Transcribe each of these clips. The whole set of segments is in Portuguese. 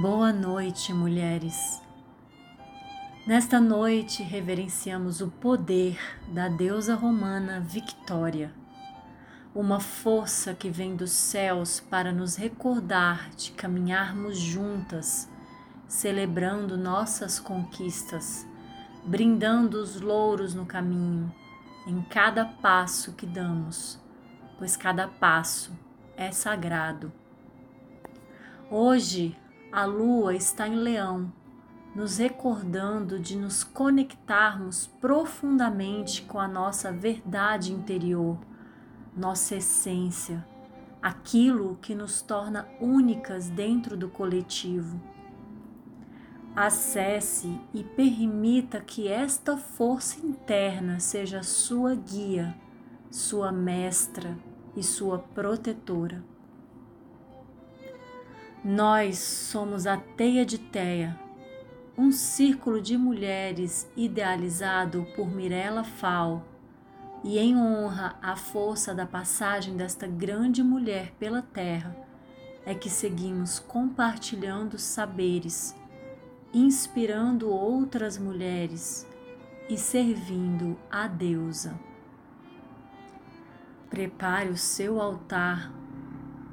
Boa noite, mulheres. Nesta noite reverenciamos o poder da deusa romana Victória, uma força que vem dos céus para nos recordar de caminharmos juntas, celebrando nossas conquistas, brindando os louros no caminho, em cada passo que damos, pois cada passo é sagrado. Hoje a lua está em Leão nos recordando de nos conectarmos profundamente com a nossa verdade interior, nossa essência, aquilo que nos torna únicas dentro do coletivo. Acesse e permita que esta força interna seja sua guia, sua mestra e sua protetora. Nós somos a teia de Teia um círculo de mulheres idealizado por Mirella Fal e em honra à força da passagem desta grande mulher pela terra, é que seguimos compartilhando saberes, inspirando outras mulheres e servindo a deusa. Prepare o seu altar,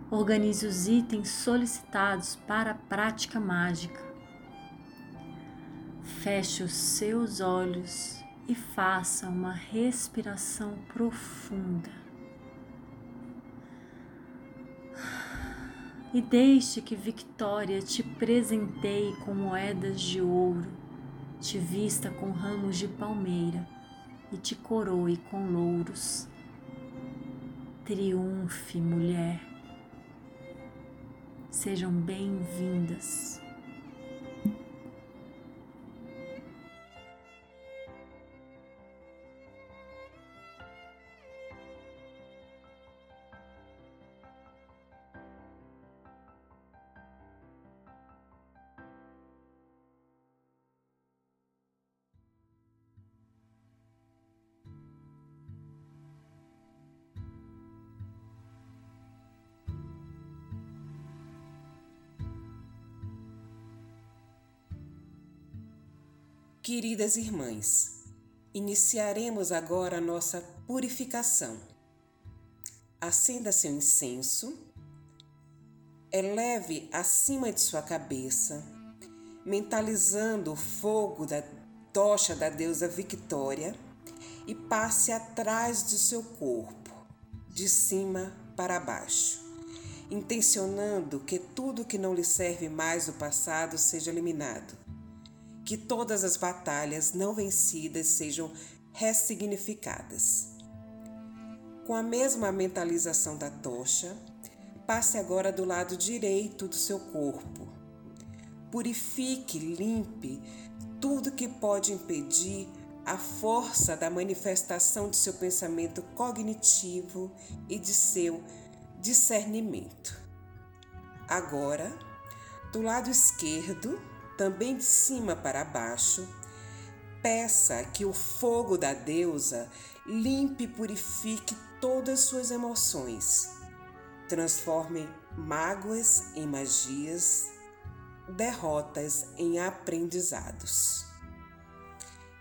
organize os itens solicitados para a prática mágica Feche os seus olhos e faça uma respiração profunda. E deixe que Victória te presenteie com moedas de ouro, te vista com ramos de palmeira e te coroe com louros. Triunfe, mulher. Sejam bem-vindas. Queridas irmãs, iniciaremos agora a nossa purificação. Acenda seu incenso, eleve acima de sua cabeça, mentalizando o fogo da tocha da deusa Victória e passe atrás do seu corpo, de cima para baixo, intencionando que tudo que não lhe serve mais do passado seja eliminado que todas as batalhas não vencidas sejam ressignificadas. Com a mesma mentalização da tocha, passe agora do lado direito do seu corpo. Purifique, limpe tudo que pode impedir a força da manifestação de seu pensamento cognitivo e de seu discernimento. Agora, do lado esquerdo, também de cima para baixo, peça que o fogo da deusa limpe e purifique todas suas emoções, transforme mágoas em magias, derrotas em aprendizados.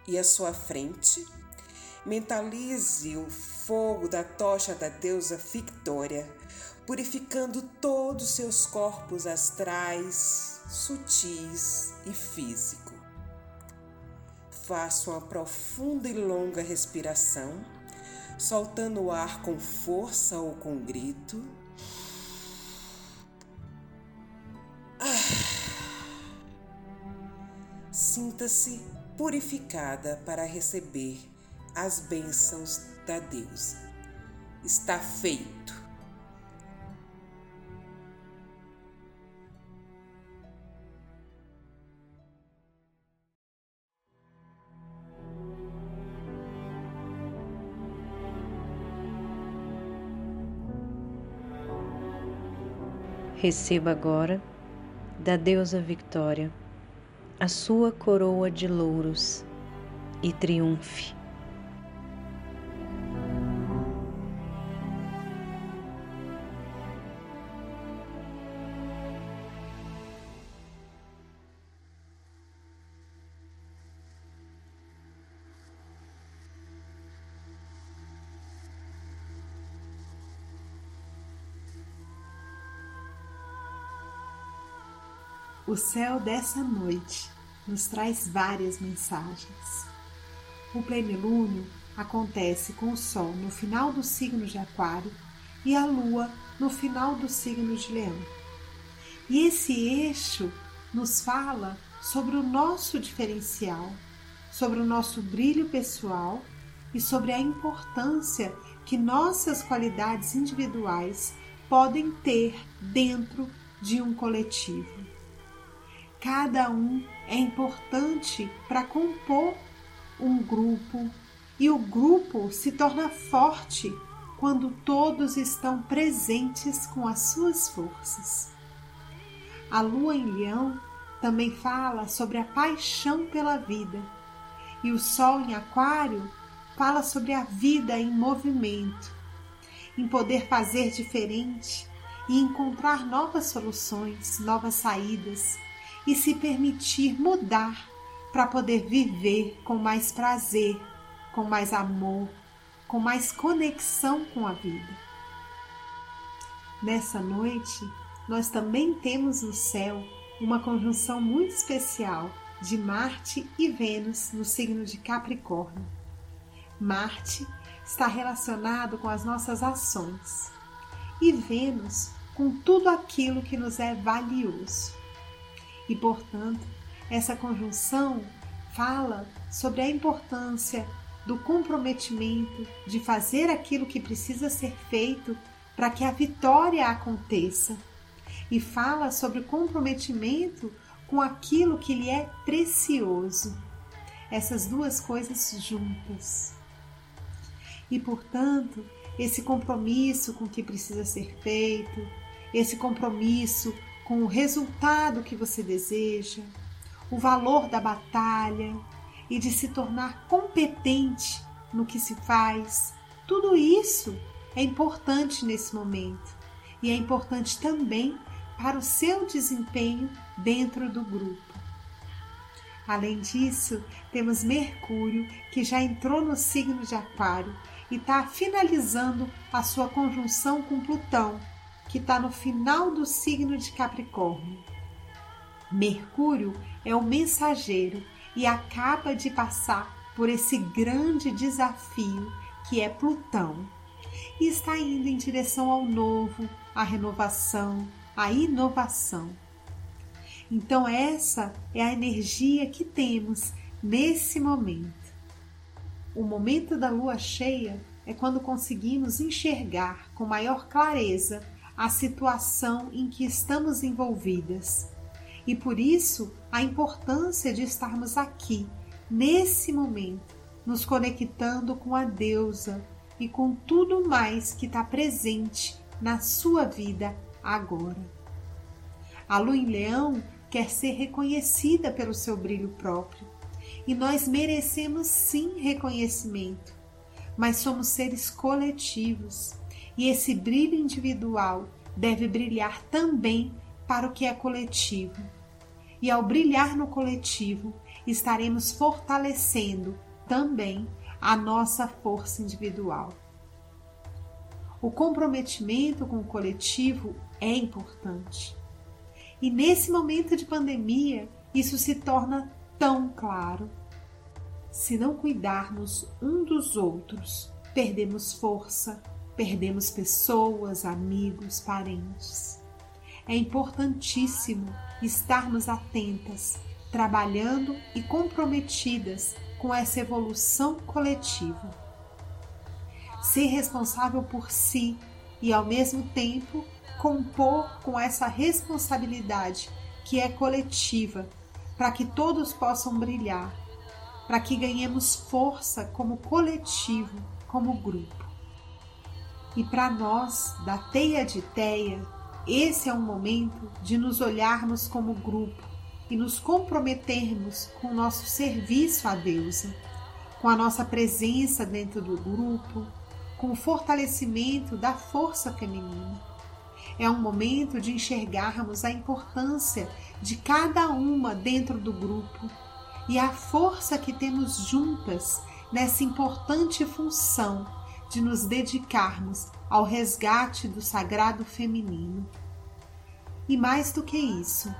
E à sua frente, mentalize o fogo da tocha da deusa Victoria, purificando todos os seus corpos astrais, sutis e físico. Faça uma profunda e longa respiração, soltando o ar com força ou com grito. Sinta-se purificada para receber as bênçãos da deusa. Está feito. Receba agora, da deusa Victória, a sua coroa de louros e triunfe. O céu dessa noite nos traz várias mensagens. O plenilúnio acontece com o Sol no final do signo de Aquário e a Lua no final do signo de Leão. E esse eixo nos fala sobre o nosso diferencial, sobre o nosso brilho pessoal e sobre a importância que nossas qualidades individuais podem ter dentro de um coletivo. Cada um é importante para compor um grupo e o grupo se torna forte quando todos estão presentes com as suas forças. A lua em Leão também fala sobre a paixão pela vida, e o sol em Aquário fala sobre a vida em movimento, em poder fazer diferente e encontrar novas soluções, novas saídas e se permitir mudar para poder viver com mais prazer, com mais amor, com mais conexão com a vida. Nessa noite, nós também temos no céu uma conjunção muito especial de Marte e Vênus no signo de Capricórnio. Marte está relacionado com as nossas ações e Vênus com tudo aquilo que nos é valioso. E, portanto, essa conjunção fala sobre a importância do comprometimento de fazer aquilo que precisa ser feito para que a vitória aconteça. E fala sobre o comprometimento com aquilo que lhe é precioso. Essas duas coisas juntas. E, portanto, esse compromisso com o que precisa ser feito, esse compromisso com o resultado que você deseja, o valor da batalha e de se tornar competente no que se faz. Tudo isso é importante nesse momento e é importante também para o seu desempenho dentro do grupo. Além disso, temos Mercúrio, que já entrou no signo de Aquário e está finalizando a sua conjunção com Plutão, que está no final do signo de Capricórnio. Mercúrio é o mensageiro e acaba de passar por esse grande desafio que é Plutão e está indo em direção ao novo, à renovação, à inovação. Então, essa é a energia que temos nesse momento. O momento da lua cheia é quando conseguimos enxergar com maior clareza a situação em que estamos envolvidas. E por isso a importância de estarmos aqui, nesse momento, nos conectando com a deusa e com tudo mais que está presente na sua vida agora. A lua em leão quer ser reconhecida pelo seu brilho próprio e nós merecemos sim reconhecimento, mas somos seres coletivos e esse brilho individual deve brilhar também para o que é coletivo. E ao brilhar no coletivo, estaremos fortalecendo também a nossa força individual. O comprometimento com o coletivo é importante. E nesse momento de pandemia, isso se torna tão claro. Se não cuidarmos um dos outros, perdemos força, perdemos pessoas, amigos, parentes. É importantíssimo estarmos atentas, trabalhando e comprometidas com essa evolução coletiva. Ser responsável por si e, ao mesmo tempo, compor com essa responsabilidade que é coletiva, para que todos possam brilhar, para que ganhemos força como coletivo, como grupo. E para nós, da Teia de Teia, esse é um momento de nos olharmos como grupo e nos comprometermos com o nosso serviço à deusa, com a nossa presença dentro do grupo, com o fortalecimento da força feminina. É um momento de enxergarmos a importância de cada uma dentro do grupo e a força que temos juntas nessa importante função de nos dedicarmos ao resgate do sagrado feminino. E mais do que isso,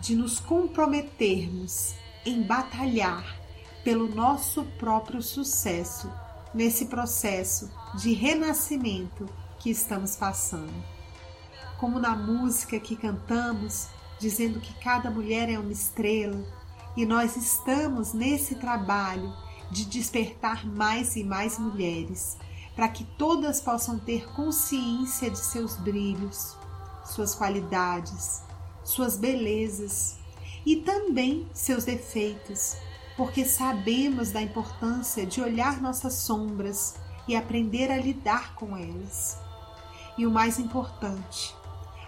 de nos comprometermos em batalhar pelo nosso próprio sucesso nesse processo de renascimento que estamos passando. Como na música que cantamos, dizendo que cada mulher é uma estrela, e nós estamos nesse trabalho de despertar mais e mais mulheres, para que todas possam ter consciência de seus brilhos, suas qualidades, suas belezas e também seus defeitos, porque sabemos da importância de olhar nossas sombras e aprender a lidar com elas. E o mais importante,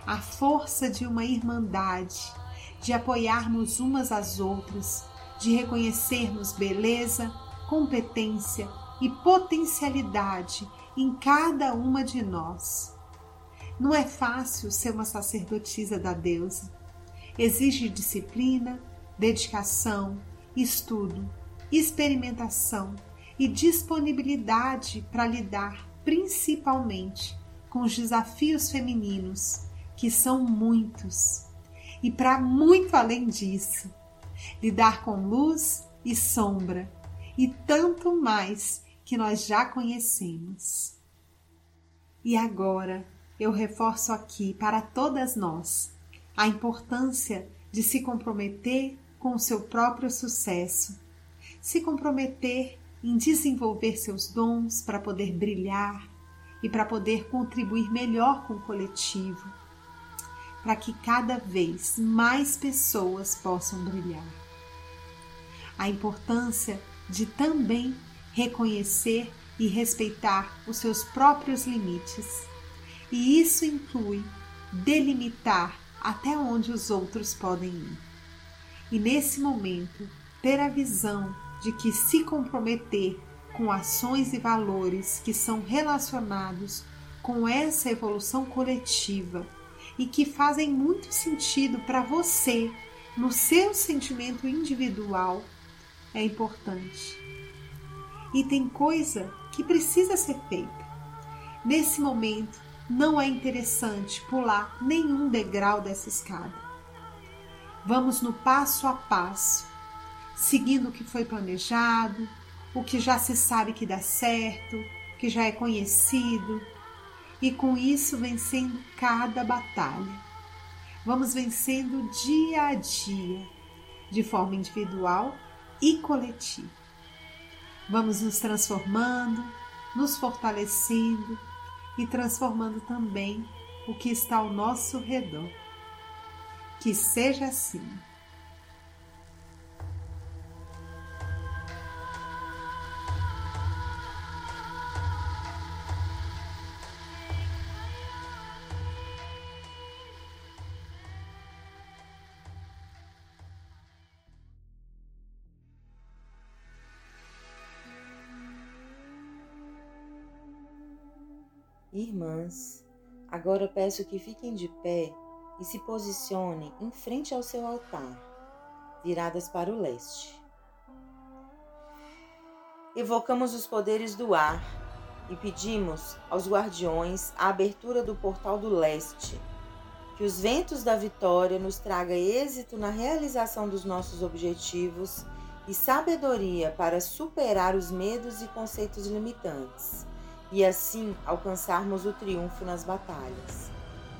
a força de uma irmandade, de apoiarmos umas às outras, de reconhecermos beleza, competência e potencialidade em cada uma de nós. Não é fácil ser uma sacerdotisa da deusa. Exige disciplina, dedicação, estudo, experimentação e disponibilidade para lidar principalmente com os desafios femininos, que são muitos, e para muito além disso, lidar com luz e sombra e tanto mais que nós já conhecemos. E agora eu reforço aqui para todas nós a importância de se comprometer com o seu próprio sucesso, se comprometer em desenvolver seus dons para poder brilhar e para poder contribuir melhor com o coletivo, para que cada vez mais pessoas possam brilhar. A importância de também reconhecer e respeitar os seus próprios limites. E isso inclui delimitar até onde os outros podem ir. E nesse momento, ter a visão de que se comprometer com ações e valores que são relacionados com essa evolução coletiva e que fazem muito sentido para você, no seu sentimento individual, é importante. E tem coisa que precisa ser feita. Nesse momento, não é interessante pular nenhum degrau dessa escada. Vamos no passo a passo, seguindo o que foi planejado, o que já se sabe que dá certo, que já é conhecido, e com isso vencendo cada batalha. Vamos vencendo dia a dia, de forma individual e coletiva. Vamos nos transformando, nos fortalecendo e transformando também o que está ao nosso redor. Que seja assim. Irmãs, agora peço que fiquem de pé e se posicionem em frente ao seu altar, viradas para o leste. Evocamos os poderes do ar e pedimos aos guardiões a abertura do portal do leste. Que os ventos da vitória nos traga êxito na realização dos nossos objetivos e sabedoria para superar os medos e conceitos limitantes e assim alcançarmos o triunfo nas batalhas.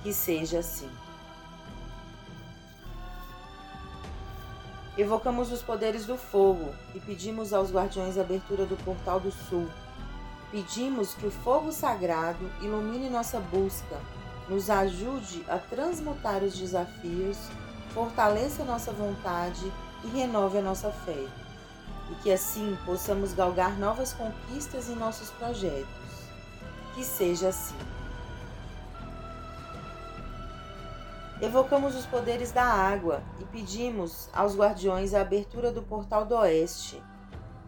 Que seja assim. Evocamos os poderes do fogo e pedimos aos guardiões a abertura do portal do sul. Pedimos que o fogo sagrado ilumine nossa busca, nos ajude a transmutar os desafios, fortaleça nossa vontade e renove a nossa fé. E que assim possamos galgar novas conquistas em nossos projetos que seja assim. Evocamos os poderes da água e pedimos aos guardiões a abertura do portal do oeste,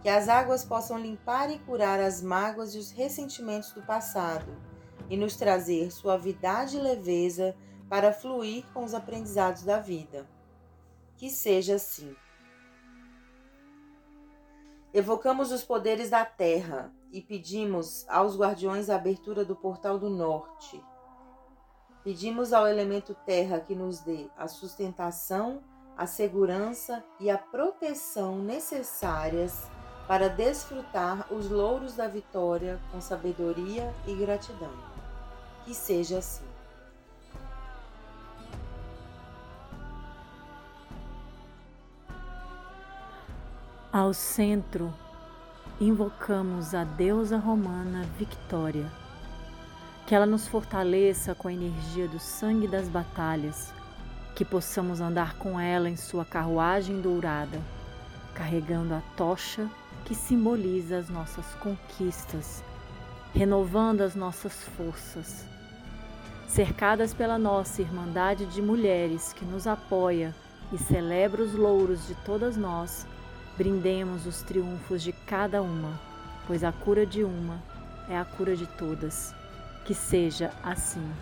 que as águas possam limpar e curar as mágoas e os ressentimentos do passado e nos trazer suavidade e leveza para fluir com os aprendizados da vida. Que seja assim. Evocamos os poderes da terra e pedimos aos guardiões a abertura do portal do norte. Pedimos ao elemento terra que nos dê a sustentação a segurança e a proteção necessárias para desfrutar os louros da vitória com sabedoria e gratidão. Que seja assim. Ao centro, invocamos a deusa romana Victória. Que ela nos fortaleça com a energia do sangue das batalhas, que possamos andar com ela em sua carruagem dourada, carregando a tocha que simboliza as nossas conquistas, renovando as nossas forças. Cercadas pela nossa Irmandade de Mulheres que nos apoia e celebra os louros de todas nós, brindemos os triunfos de cada uma, pois a cura de uma é a cura de todas. Que seja assim.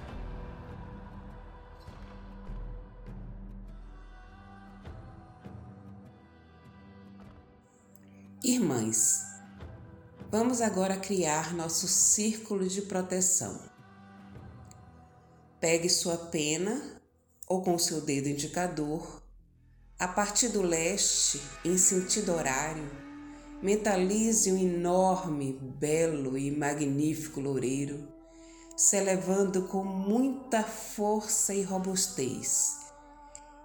Irmãs, vamos agora criar nosso círculo de proteção. Pegue sua pena ou com seu dedo indicador, a partir do leste, em sentido horário, mentalize um enorme, belo e magnífico loureiro, se elevando com muita força e robustez,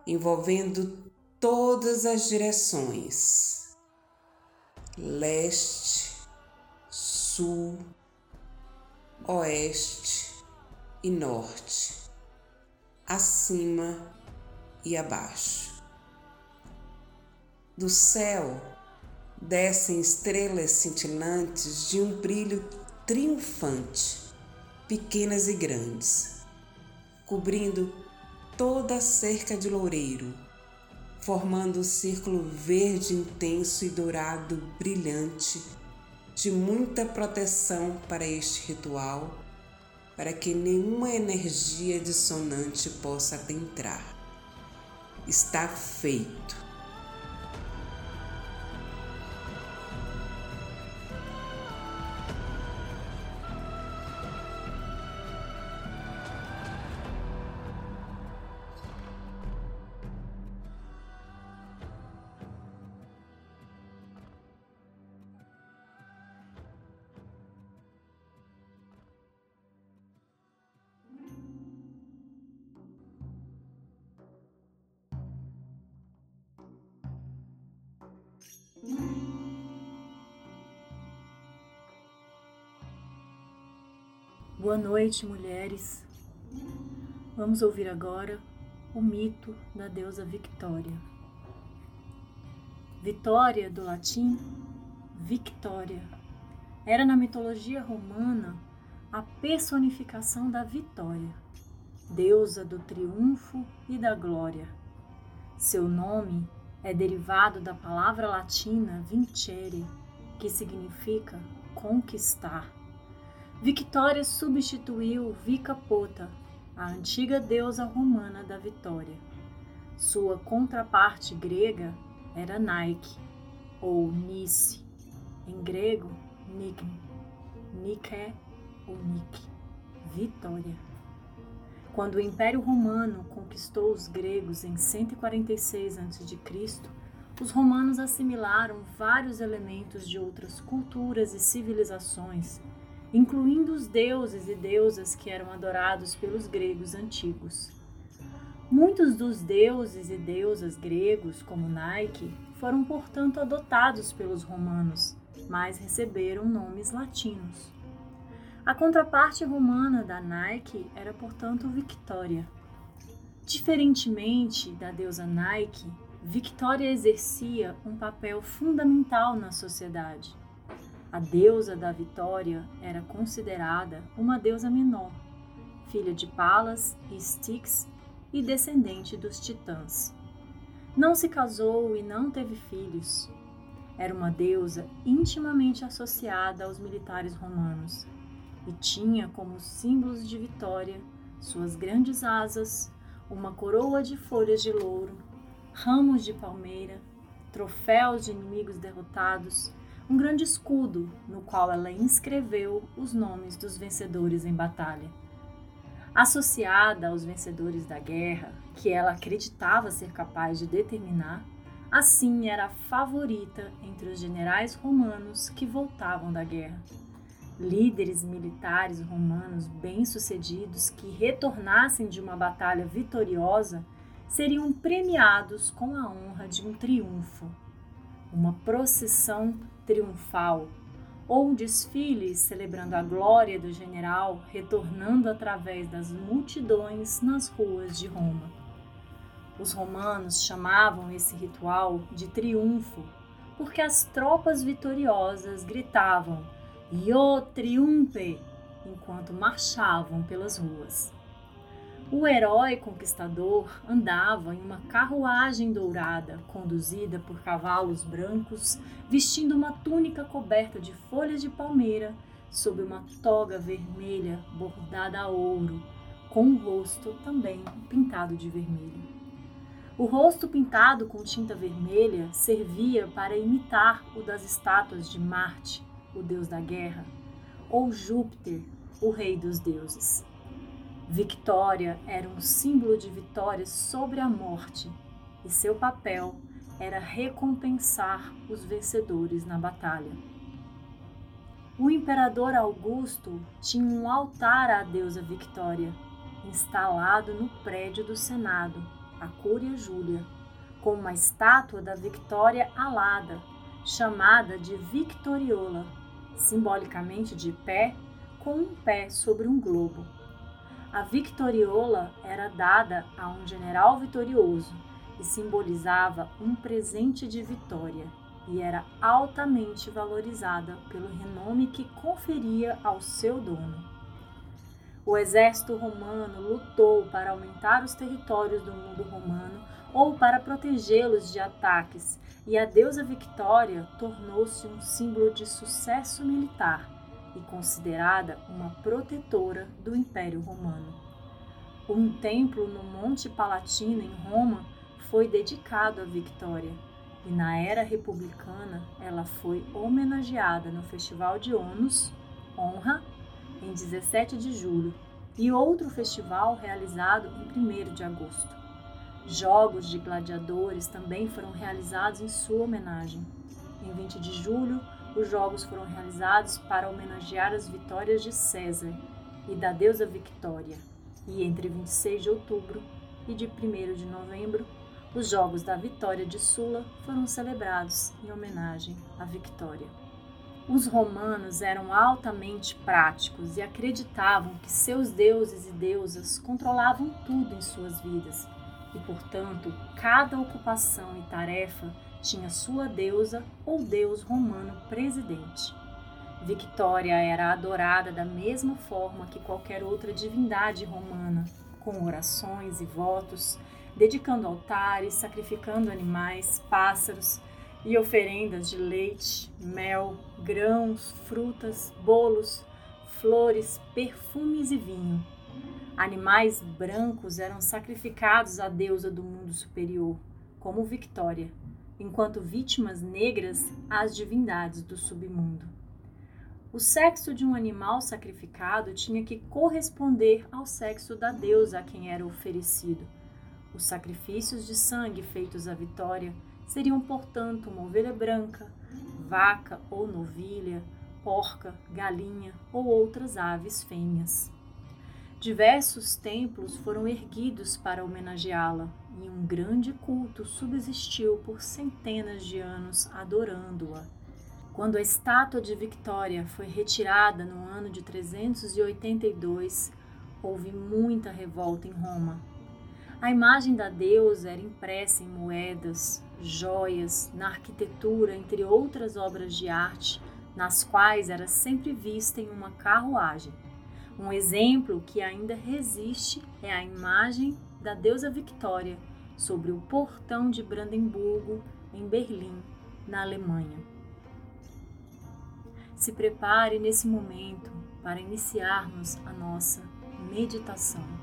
envolvendo todas as direções leste, sul, oeste e norte, acima e abaixo. Do céu descem estrelas cintilantes de um brilho triunfante, pequenas e grandes, cobrindo toda a cerca de loureiro formando um círculo verde intenso e dourado brilhante, de muita proteção para este ritual, para que nenhuma energia dissonante possa adentrar. Está feito. Boa noite, mulheres. Vamos ouvir agora o mito da deusa Victória. Vitória, do latim Victoria, era na mitologia romana a personificação da vitória, deusa do triunfo e da glória. Seu nome é derivado da palavra latina vincere, que significa conquistar Victória substituiu Vicapota, a antiga deusa romana da vitória. Sua contraparte grega era Nike, ou Nice, em grego Nikn, Nike ou Nik, vitória. Quando o Império Romano conquistou os gregos em 146 a.C., os romanos assimilaram vários elementos de outras culturas e civilizações incluindo os deuses e deusas que eram adorados pelos gregos antigos. Muitos dos deuses e deusas gregos, como Nike, foram portanto adotados pelos romanos, mas receberam nomes latinos. A contraparte romana da Nike era, portanto, Victoria. Diferentemente da deusa Nike, Victoria exercia um papel fundamental na sociedade. A deusa da vitória era considerada uma deusa menor, filha de Palas e Styx e descendente dos titãs. Não se casou e não teve filhos. Era uma deusa intimamente associada aos militares romanos e tinha como símbolos de vitória suas grandes asas, uma coroa de folhas de louro, ramos de palmeira, troféus de inimigos derrotados um grande escudo no qual ela inscreveu os nomes dos vencedores em batalha. Associada aos vencedores da guerra, que ela acreditava ser capaz de determinar, assim era a favorita entre os generais romanos que voltavam da guerra. Líderes militares romanos bem-sucedidos que retornassem de uma batalha vitoriosa seriam premiados com a honra de um triunfo, uma procissão triunfal ou um desfile celebrando a glória do general retornando através das multidões nas ruas de Roma. Os romanos chamavam esse ritual de triunfo, porque as tropas vitoriosas gritavam Io triumpe enquanto marchavam pelas ruas. O herói conquistador andava em uma carruagem dourada, conduzida por cavalos brancos, vestindo uma túnica coberta de folhas de palmeira, sob uma toga vermelha bordada a ouro, com o rosto também pintado de vermelho. O rosto pintado com tinta vermelha servia para imitar o das estátuas de Marte, o deus da guerra, ou Júpiter, o rei dos deuses. Victória era um símbolo de vitória sobre a morte e seu papel era recompensar os vencedores na batalha. O imperador Augusto tinha um altar à deusa Victória, instalado no prédio do Senado, a Cúria Júlia, com uma estátua da Victória alada, chamada de Victoriola, simbolicamente de pé, com um pé sobre um globo. A victoriola era dada a um general vitorioso e simbolizava um presente de vitória e era altamente valorizada pelo renome que conferia ao seu dono. O exército romano lutou para aumentar os territórios do mundo romano ou para protegê-los de ataques, e a deusa Victória tornou-se um símbolo de sucesso militar e considerada uma protetora do Império Romano. Um templo no Monte Palatino, em Roma, foi dedicado a Victória, e na era republicana ela foi homenageada no Festival de Onus, Honra, em 17 de julho, e outro festival realizado em 1 de agosto. Jogos de gladiadores também foram realizados em sua homenagem. Em 20 de julho, os jogos foram realizados para homenagear as vitórias de César e da deusa Victória. E entre 26 de outubro e de 1 de novembro, os Jogos da Vitória de Sula foram celebrados em homenagem à Victória. Os romanos eram altamente práticos e acreditavam que seus deuses e deusas controlavam tudo em suas vidas e, portanto, cada ocupação e tarefa tinha sua deusa ou deus romano presidente. Victória era adorada da mesma forma que qualquer outra divindade romana, com orações e votos, dedicando altares, sacrificando animais, pássaros e oferendas de leite, mel, grãos, frutas, bolos, flores, perfumes e vinho. Animais brancos eram sacrificados à deusa do mundo superior, como Victória enquanto vítimas negras às divindades do submundo. O sexo de um animal sacrificado tinha que corresponder ao sexo da deusa a quem era oferecido. Os sacrifícios de sangue feitos à Vitória seriam, portanto, uma ovelha branca, vaca ou novilha, porca, galinha ou outras aves fêmeas. Diversos templos foram erguidos para homenageá-la, e um grande culto subsistiu por centenas de anos adorando-a. Quando a estátua de Victória foi retirada no ano de 382, houve muita revolta em Roma. A imagem da deusa era impressa em moedas, joias, na arquitetura, entre outras obras de arte, nas quais era sempre vista em uma carruagem. Um exemplo que ainda resiste é a imagem da deusa Victória sobre o portão de Brandemburgo, em Berlim, na Alemanha. Se prepare nesse momento para iniciarmos a nossa meditação.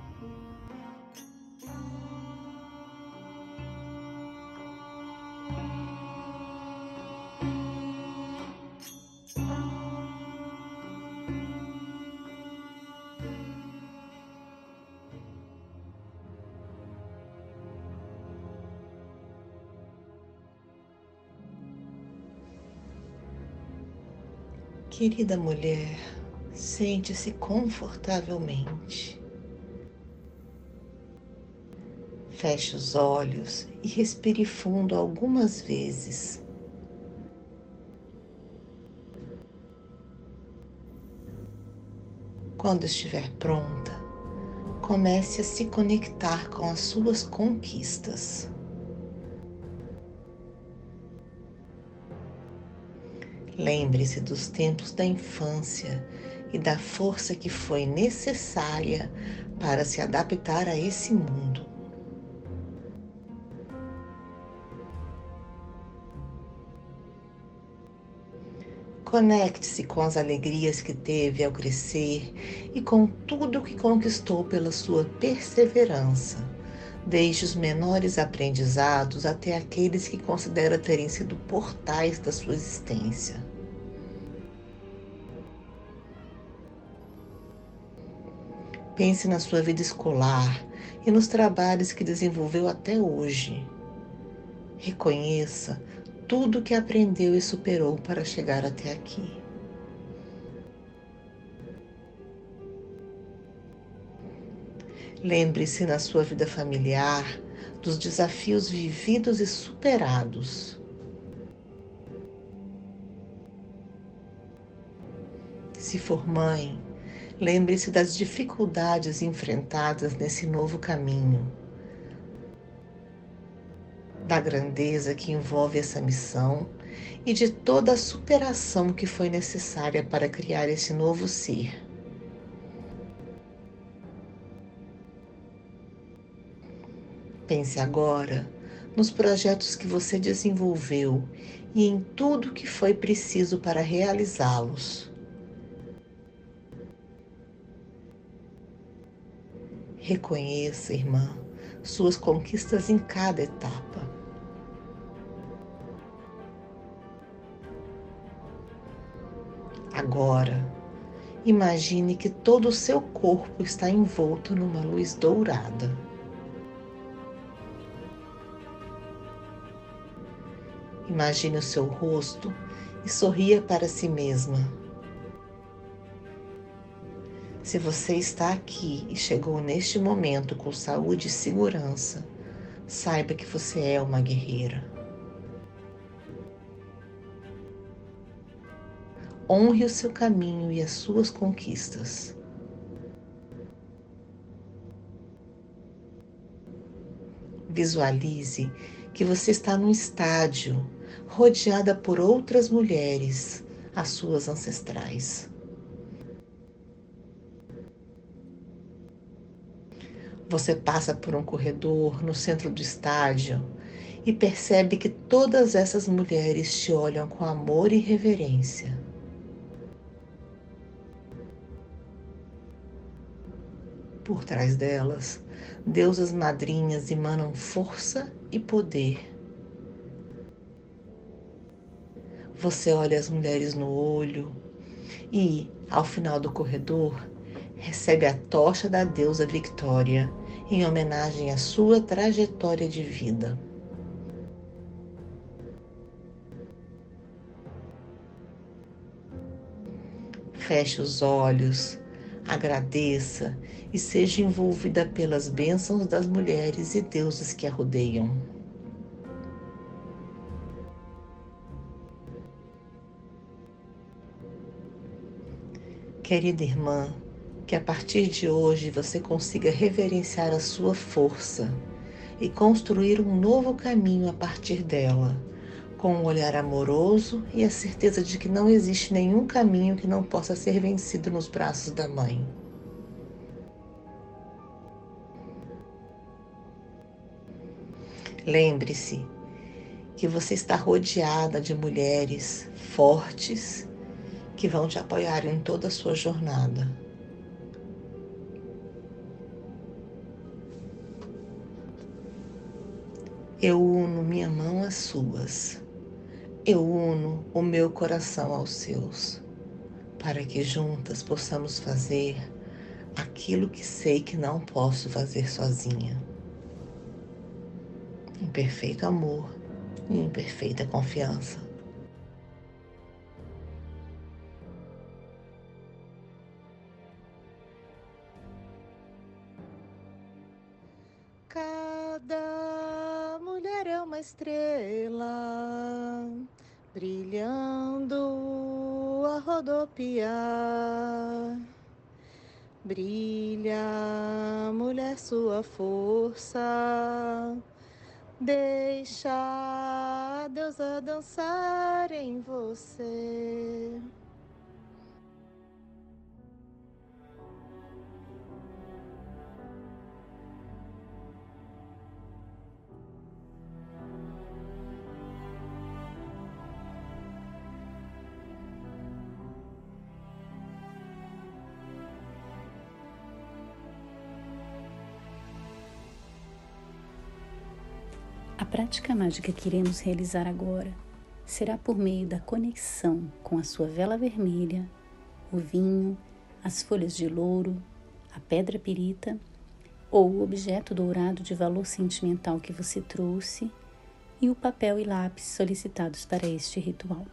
Querida mulher, sente-se confortavelmente. Feche os olhos e respire fundo algumas vezes. Quando estiver pronta, comece a se conectar com as suas conquistas. Lembre-se dos tempos da infância e da força que foi necessária para se adaptar a esse mundo. Conecte-se com as alegrias que teve ao crescer e com tudo que conquistou pela sua perseverança, desde os menores aprendizados até aqueles que considera terem sido portais da sua existência. Pense na sua vida escolar e nos trabalhos que desenvolveu até hoje. Reconheça tudo que aprendeu e superou para chegar até aqui. Lembre-se na sua vida familiar dos desafios vividos e superados. Se for mãe, lembre-se das dificuldades enfrentadas nesse novo caminho da grandeza que envolve essa missão e de toda a superação que foi necessária para criar esse novo ser. Pense agora nos projetos que você desenvolveu e em tudo que foi preciso para realizá-los. Reconheça, irmã, suas conquistas em cada etapa. Agora, imagine que todo o seu corpo está envolto numa luz dourada. Imagine o seu rosto e sorria para si mesma. Se você está aqui e chegou neste momento com saúde e segurança, saiba que você é uma guerreira. honre o seu caminho e as suas conquistas. Visualize que você está num estádio rodeada por outras mulheres, as suas ancestrais. Você passa por um corredor no centro do estádio e percebe que todas essas mulheres te olham com amor e reverência. Por trás delas, deusas madrinhas emanam força e poder. Você olha as mulheres no olho e, ao final do corredor, recebe a tocha da deusa Victória em homenagem à sua trajetória de vida. Feche os olhos agradeça e seja envolvida pelas bênçãos das mulheres e deuses que a rodeiam. Querida irmã, que a partir de hoje você consiga reverenciar a sua força e construir um novo caminho a partir dela com um olhar amoroso e a certeza de que não existe nenhum caminho que não possa ser vencido nos braços da mãe. Lembre-se que você está rodeada de mulheres fortes que vão te apoiar em toda a sua jornada. Eu uno minha mão às suas eu uno o meu coração aos seus, para que juntas possamos fazer aquilo que sei que não posso fazer sozinha. Em perfeito amor e em perfeita confiança. Estrela brilhando a rodopiar. Brilha, mulher, sua força. Deixa a deusa dançar em você. A prática mágica que iremos realizar agora será por meio da conexão com a sua vela vermelha, o vinho, as folhas de louro, a pedra pirita ou o objeto dourado de valor sentimental que você trouxe e o papel e lápis solicitados para este ritual.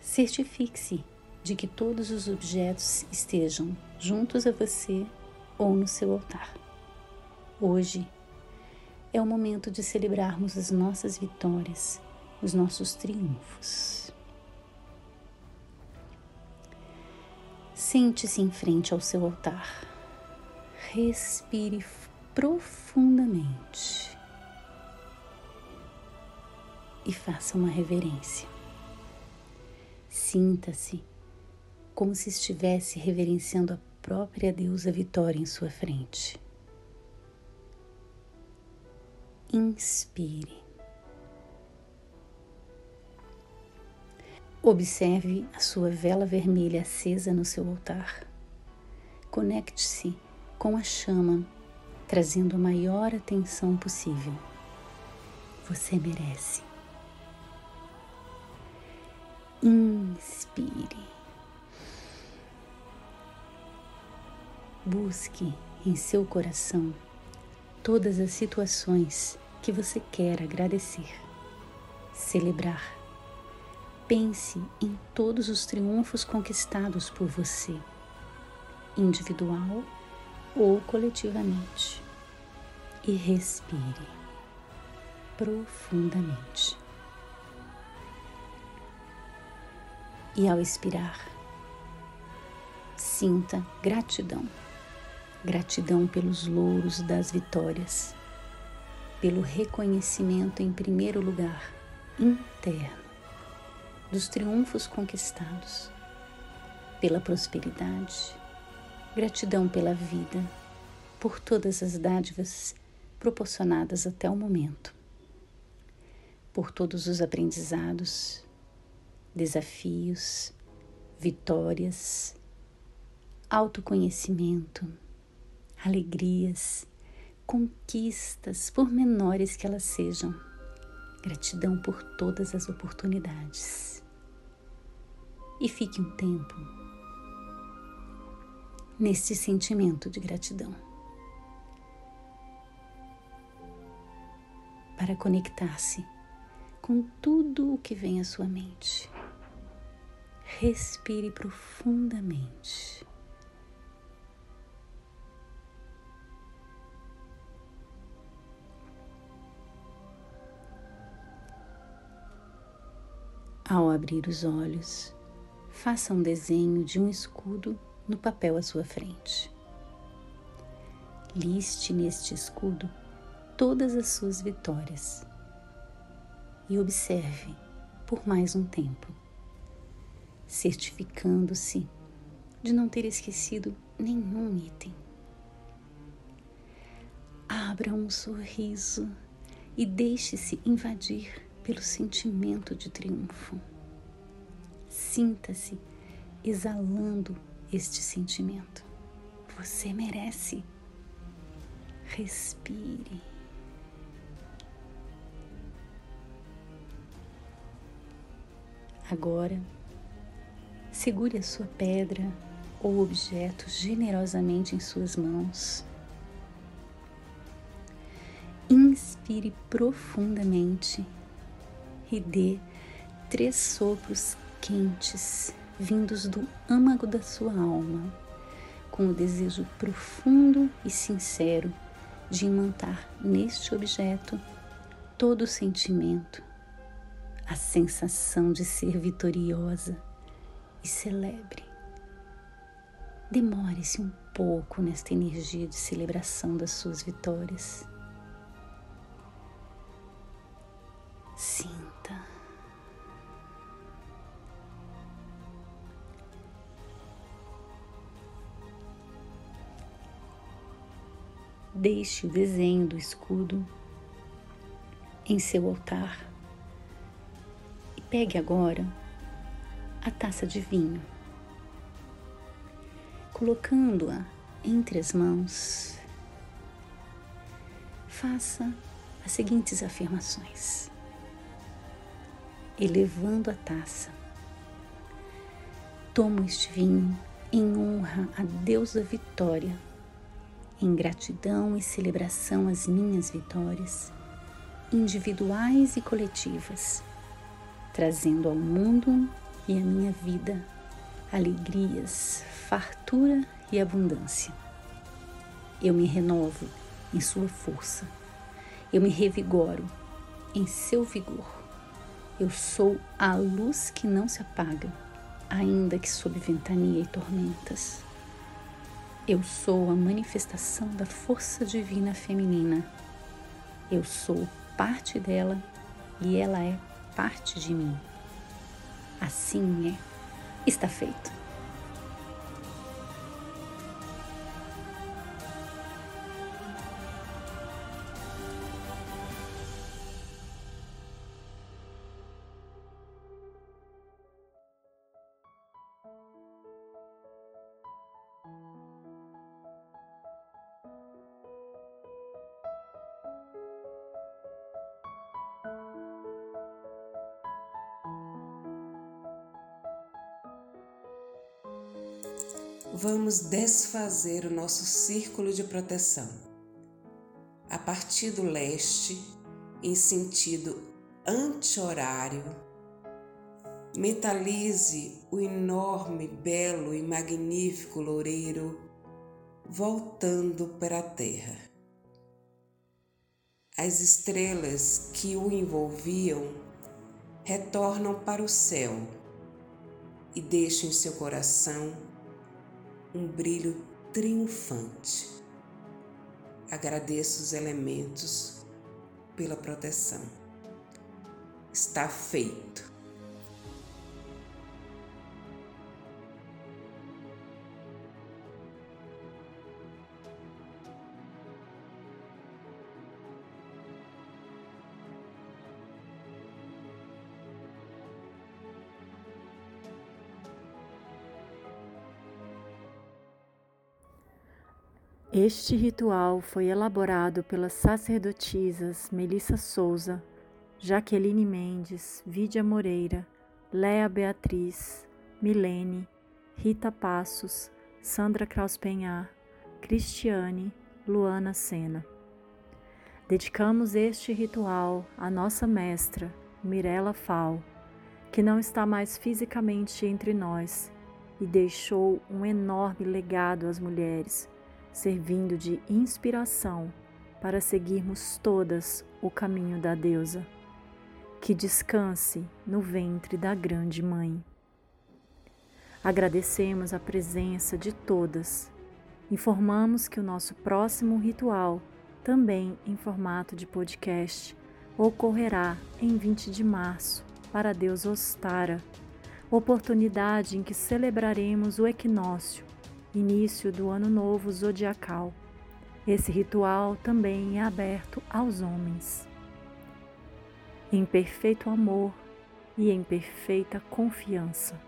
Certifique-se de que todos os objetos estejam juntos a você ou no seu altar. Hoje, é o momento de celebrarmos as nossas vitórias, os nossos triunfos. Sente-se em frente ao seu altar. Respire profundamente e faça uma reverência. Sinta-se como se estivesse reverenciando a própria deusa Vitória em sua frente. Inspire. Observe a sua vela vermelha acesa no seu altar. Conecte-se com a chama, trazendo a maior atenção possível. Você merece. Inspire. Busque em seu coração todas as situações que você quer agradecer, celebrar. Pense em todos os triunfos conquistados por você, individual ou coletivamente, e respire profundamente. E ao expirar, sinta gratidão Gratidão pelos louros das vitórias, pelo reconhecimento em primeiro lugar, interno, dos triunfos conquistados, pela prosperidade, gratidão pela vida, por todas as dádivas proporcionadas até o momento, por todos os aprendizados, desafios, vitórias, autoconhecimento alegrias, conquistas, por menores que elas sejam. Gratidão por todas as oportunidades. E fique um tempo neste sentimento de gratidão. Para conectar-se com tudo o que vem à sua mente. Respire profundamente. Ao abrir os olhos, faça um desenho de um escudo no papel à sua frente. Liste neste escudo todas as suas vitórias e observe por mais um tempo, certificando-se de não ter esquecido nenhum item. Abra um sorriso e deixe-se invadir pelo sentimento de triunfo. Sinta-se exalando este sentimento. Você merece. Respire. Agora, segure a sua pedra ou objeto generosamente em suas mãos. Inspire profundamente e dê três sopros quentes vindos do âmago da sua alma, com o desejo profundo e sincero de imantar neste objeto todo o sentimento, a sensação de ser vitoriosa e celebre. Demore-se um pouco nesta energia de celebração das suas vitórias. Sinta. Deixe o desenho do escudo em seu altar e pegue agora a taça de vinho, colocando-a entre as mãos. Faça as seguintes afirmações, elevando a taça. Tomo este vinho em honra a Deus da vitória em gratidão e celebração às minhas vitórias, individuais e coletivas, trazendo ao mundo e à minha vida alegrias, fartura e abundância. Eu me renovo em sua força, eu me revigoro em seu vigor. Eu sou a luz que não se apaga, ainda que sob ventania e tormentas. Eu sou a manifestação da força divina feminina. Eu sou parte dela e ela é parte de mim. Assim é, está feito. Desfazer o nosso círculo de proteção. A partir do leste, em sentido anti-horário, metalize o enorme, belo e magnífico loureiro voltando para a terra. As estrelas que o envolviam retornam para o céu e deixam em seu coração um brilho triunfante. Agradeço os elementos pela proteção. Está feito. Este ritual foi elaborado pelas sacerdotisas Melissa Souza, Jaqueline Mendes, Vídia Moreira, Léa Beatriz, Milene, Rita Passos, Sandra Kraus Penhar, Cristiane, Luana Sena. Dedicamos este ritual à nossa mestra, Mirella Fal, que não está mais fisicamente entre nós e deixou um enorme legado às mulheres servindo de inspiração para seguirmos todas o caminho da deusa, que descanse no ventre da grande mãe. Agradecemos a presença de todas. Informamos que o nosso próximo ritual, também em formato de podcast, ocorrerá em 20 de março para a deusa Ostara, oportunidade em que celebraremos o equinócio início do Ano Novo Zodiacal. Esse ritual também é aberto aos homens. Em perfeito amor e em perfeita confiança.